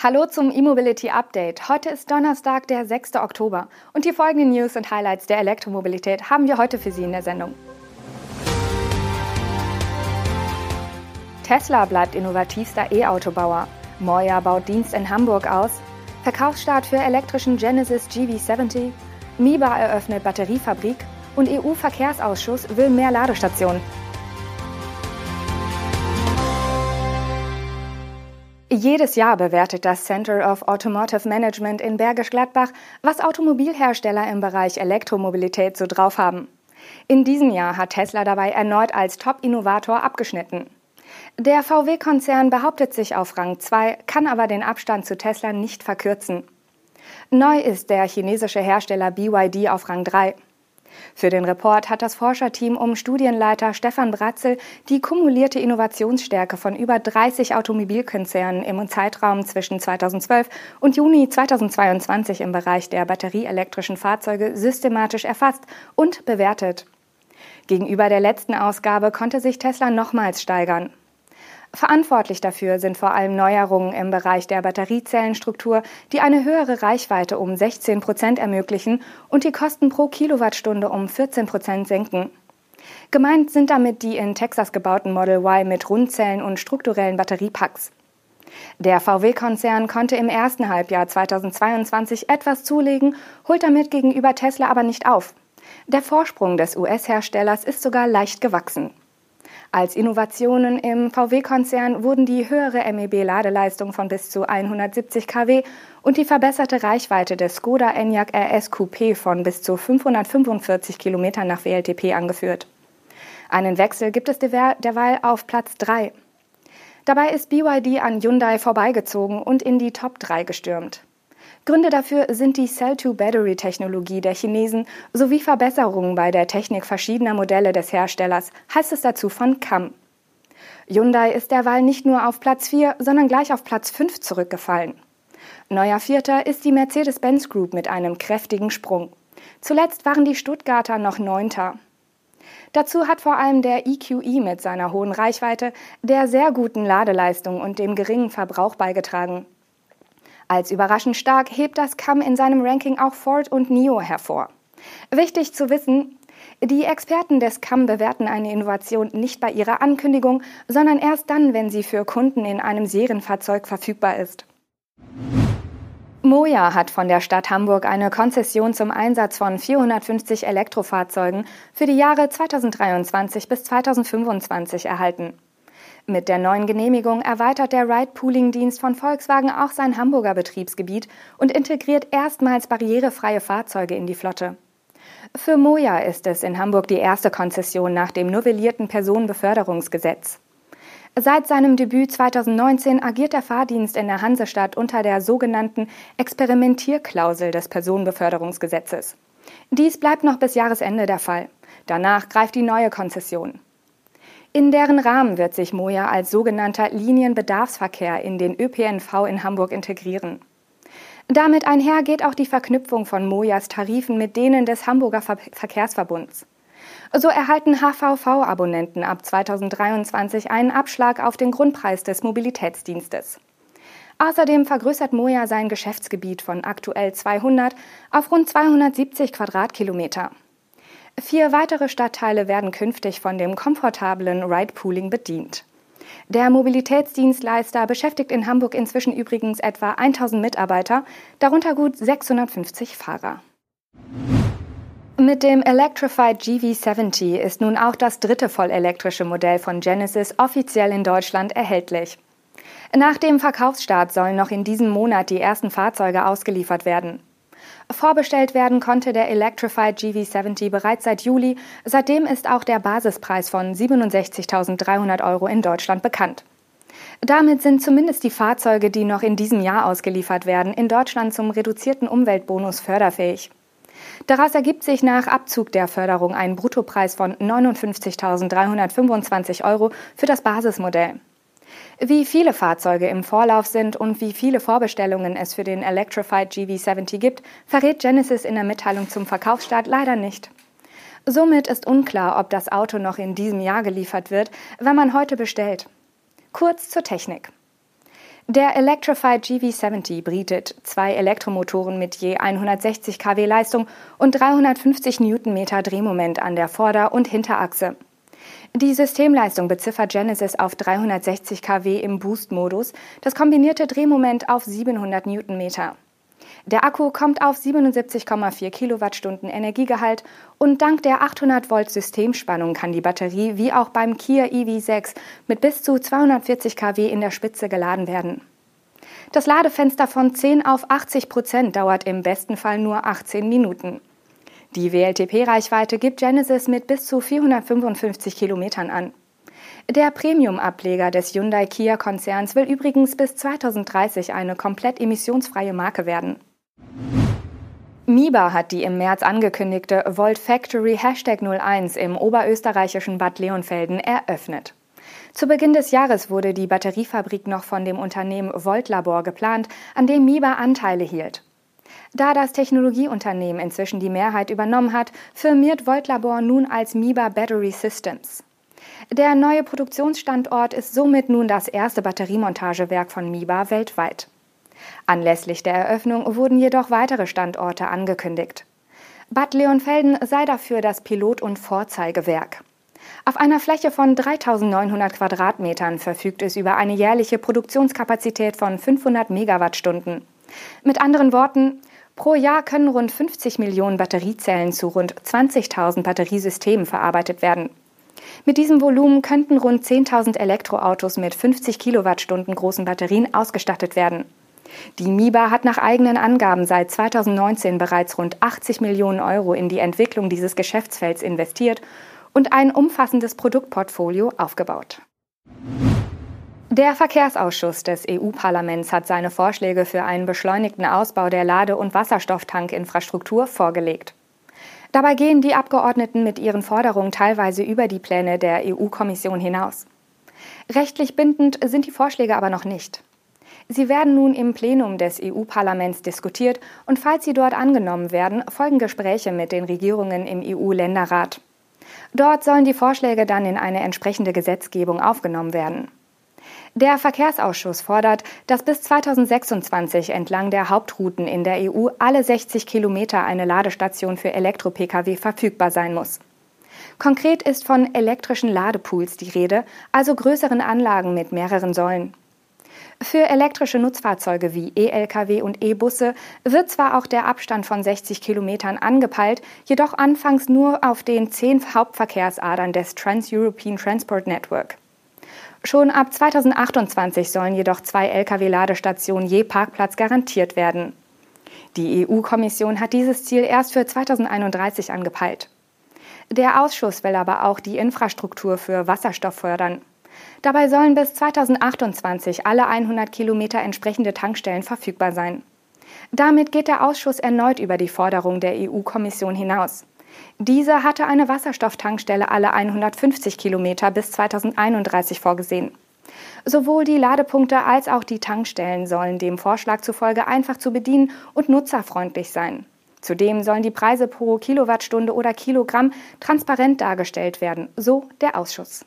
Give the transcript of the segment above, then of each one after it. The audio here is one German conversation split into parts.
Hallo zum E-Mobility Update. Heute ist Donnerstag, der 6. Oktober und die folgenden News und Highlights der Elektromobilität haben wir heute für Sie in der Sendung. Tesla bleibt innovativster E-Autobauer. Moya baut Dienst in Hamburg aus. Verkaufsstart für elektrischen Genesis GV70. Miba eröffnet Batteriefabrik und EU-Verkehrsausschuss will mehr Ladestationen. Jedes Jahr bewertet das Center of Automotive Management in Bergisch Gladbach, was Automobilhersteller im Bereich Elektromobilität so drauf haben. In diesem Jahr hat Tesla dabei erneut als Top-Innovator abgeschnitten. Der VW-Konzern behauptet sich auf Rang 2, kann aber den Abstand zu Tesla nicht verkürzen. Neu ist der chinesische Hersteller BYD auf Rang 3. Für den Report hat das Forscherteam um Studienleiter Stefan Bratzel die kumulierte Innovationsstärke von über 30 Automobilkonzernen im Zeitraum zwischen 2012 und Juni 2022 im Bereich der batterieelektrischen Fahrzeuge systematisch erfasst und bewertet. Gegenüber der letzten Ausgabe konnte sich Tesla nochmals steigern. Verantwortlich dafür sind vor allem Neuerungen im Bereich der Batteriezellenstruktur, die eine höhere Reichweite um 16 Prozent ermöglichen und die Kosten pro Kilowattstunde um 14 Prozent senken. Gemeint sind damit die in Texas gebauten Model Y mit Rundzellen und strukturellen Batteriepacks. Der VW-Konzern konnte im ersten Halbjahr 2022 etwas zulegen, holt damit gegenüber Tesla aber nicht auf. Der Vorsprung des US-Herstellers ist sogar leicht gewachsen. Als Innovationen im VW-Konzern wurden die höhere MEB-Ladeleistung von bis zu 170 kW und die verbesserte Reichweite des Skoda Enyaq RS Coupé von bis zu 545 km nach WLTP angeführt. Einen Wechsel gibt es derweil auf Platz 3. Dabei ist BYD an Hyundai vorbeigezogen und in die Top 3 gestürmt. Gründe dafür sind die Cell-to-Battery-Technologie der Chinesen sowie Verbesserungen bei der Technik verschiedener Modelle des Herstellers, heißt es dazu von CAM. Hyundai ist derweil nicht nur auf Platz 4, sondern gleich auf Platz 5 zurückgefallen. Neuer Vierter ist die Mercedes-Benz Group mit einem kräftigen Sprung. Zuletzt waren die Stuttgarter noch Neunter. Dazu hat vor allem der EQE e mit seiner hohen Reichweite, der sehr guten Ladeleistung und dem geringen Verbrauch beigetragen. Als überraschend stark hebt das CAM in seinem Ranking auch Ford und NIO hervor. Wichtig zu wissen, die Experten des CAM bewerten eine Innovation nicht bei ihrer Ankündigung, sondern erst dann, wenn sie für Kunden in einem Serienfahrzeug verfügbar ist. Moja hat von der Stadt Hamburg eine Konzession zum Einsatz von 450 Elektrofahrzeugen für die Jahre 2023 bis 2025 erhalten. Mit der neuen Genehmigung erweitert der Ride-Pooling-Dienst von Volkswagen auch sein Hamburger Betriebsgebiet und integriert erstmals barrierefreie Fahrzeuge in die Flotte. Für Moja ist es in Hamburg die erste Konzession nach dem novellierten Personenbeförderungsgesetz. Seit seinem Debüt 2019 agiert der Fahrdienst in der Hansestadt unter der sogenannten Experimentierklausel des Personenbeförderungsgesetzes. Dies bleibt noch bis Jahresende der Fall. Danach greift die neue Konzession. In deren Rahmen wird sich Moja als sogenannter Linienbedarfsverkehr in den ÖPNV in Hamburg integrieren. Damit einher geht auch die Verknüpfung von Mojas Tarifen mit denen des Hamburger Ver Verkehrsverbunds. So erhalten HVV-Abonnenten ab 2023 einen Abschlag auf den Grundpreis des Mobilitätsdienstes. Außerdem vergrößert Moja sein Geschäftsgebiet von aktuell 200 auf rund 270 Quadratkilometer. Vier weitere Stadtteile werden künftig von dem komfortablen Ride-Pooling bedient. Der Mobilitätsdienstleister beschäftigt in Hamburg inzwischen übrigens etwa 1000 Mitarbeiter, darunter gut 650 Fahrer. Mit dem Electrified GV70 ist nun auch das dritte vollelektrische Modell von Genesis offiziell in Deutschland erhältlich. Nach dem Verkaufsstart sollen noch in diesem Monat die ersten Fahrzeuge ausgeliefert werden. Vorbestellt werden konnte der Electrified GV70 bereits seit Juli. Seitdem ist auch der Basispreis von 67.300 Euro in Deutschland bekannt. Damit sind zumindest die Fahrzeuge, die noch in diesem Jahr ausgeliefert werden, in Deutschland zum reduzierten Umweltbonus förderfähig. Daraus ergibt sich nach Abzug der Förderung ein Bruttopreis von 59.325 Euro für das Basismodell. Wie viele Fahrzeuge im Vorlauf sind und wie viele Vorbestellungen es für den Electrified GV70 gibt, verrät Genesis in der Mitteilung zum Verkaufsstart leider nicht. Somit ist unklar, ob das Auto noch in diesem Jahr geliefert wird, wenn man heute bestellt. Kurz zur Technik. Der Electrified GV70 bietet zwei Elektromotoren mit je 160 kW Leistung und 350 Newtonmeter Drehmoment an der Vorder- und Hinterachse. Die Systemleistung beziffert Genesis auf 360 kW im Boost-Modus, das kombinierte Drehmoment auf 700 Newtonmeter. Der Akku kommt auf 77,4 Kilowattstunden Energiegehalt und dank der 800 Volt Systemspannung kann die Batterie wie auch beim Kia EV6 mit bis zu 240 kW in der Spitze geladen werden. Das Ladefenster von 10 auf 80 Prozent dauert im besten Fall nur 18 Minuten. Die WLTP-Reichweite gibt Genesis mit bis zu 455 Kilometern an. Der Premium-Ableger des Hyundai-Kia-Konzerns will übrigens bis 2030 eine komplett emissionsfreie Marke werden. Miba hat die im März angekündigte Volt Factory Hashtag 01 im oberösterreichischen Bad Leonfelden eröffnet. Zu Beginn des Jahres wurde die Batteriefabrik noch von dem Unternehmen Volt Labor geplant, an dem Miba Anteile hielt. Da das Technologieunternehmen inzwischen die Mehrheit übernommen hat, firmiert Volt Labor nun als Miba Battery Systems. Der neue Produktionsstandort ist somit nun das erste Batteriemontagewerk von Miba weltweit. Anlässlich der Eröffnung wurden jedoch weitere Standorte angekündigt. Bad Leonfelden sei dafür das Pilot- und Vorzeigewerk. Auf einer Fläche von 3900 Quadratmetern verfügt es über eine jährliche Produktionskapazität von 500 Megawattstunden. Mit anderen Worten, pro Jahr können rund 50 Millionen Batteriezellen zu rund 20.000 Batteriesystemen verarbeitet werden. Mit diesem Volumen könnten rund 10.000 Elektroautos mit 50 Kilowattstunden großen Batterien ausgestattet werden. Die MIBA hat nach eigenen Angaben seit 2019 bereits rund 80 Millionen Euro in die Entwicklung dieses Geschäftsfelds investiert und ein umfassendes Produktportfolio aufgebaut. Der Verkehrsausschuss des EU-Parlaments hat seine Vorschläge für einen beschleunigten Ausbau der Lade- und Wasserstofftankinfrastruktur vorgelegt. Dabei gehen die Abgeordneten mit ihren Forderungen teilweise über die Pläne der EU-Kommission hinaus. Rechtlich bindend sind die Vorschläge aber noch nicht. Sie werden nun im Plenum des EU-Parlaments diskutiert und falls sie dort angenommen werden, folgen Gespräche mit den Regierungen im EU-Länderrat. Dort sollen die Vorschläge dann in eine entsprechende Gesetzgebung aufgenommen werden. Der Verkehrsausschuss fordert, dass bis 2026 entlang der Hauptrouten in der EU alle 60 Kilometer eine Ladestation für Elektro-Pkw verfügbar sein muss. Konkret ist von elektrischen Ladepools die Rede, also größeren Anlagen mit mehreren Säulen. Für elektrische Nutzfahrzeuge wie E-Lkw und E-Busse wird zwar auch der Abstand von 60 Kilometern angepeilt, jedoch anfangs nur auf den zehn Hauptverkehrsadern des Trans-European Transport Network. Schon ab 2028 sollen jedoch zwei Lkw-Ladestationen je Parkplatz garantiert werden. Die EU-Kommission hat dieses Ziel erst für 2031 angepeilt. Der Ausschuss will aber auch die Infrastruktur für Wasserstoff fördern. Dabei sollen bis 2028 alle 100 Kilometer entsprechende Tankstellen verfügbar sein. Damit geht der Ausschuss erneut über die Forderung der EU-Kommission hinaus. Diese hatte eine Wasserstofftankstelle alle 150 Kilometer bis 2031 vorgesehen. Sowohl die Ladepunkte als auch die Tankstellen sollen dem Vorschlag zufolge einfach zu bedienen und nutzerfreundlich sein. Zudem sollen die Preise pro Kilowattstunde oder Kilogramm transparent dargestellt werden, so der Ausschuss.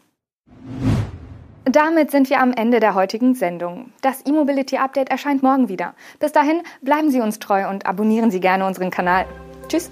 Damit sind wir am Ende der heutigen Sendung. Das E-Mobility Update erscheint morgen wieder. Bis dahin bleiben Sie uns treu und abonnieren Sie gerne unseren Kanal. Tschüss!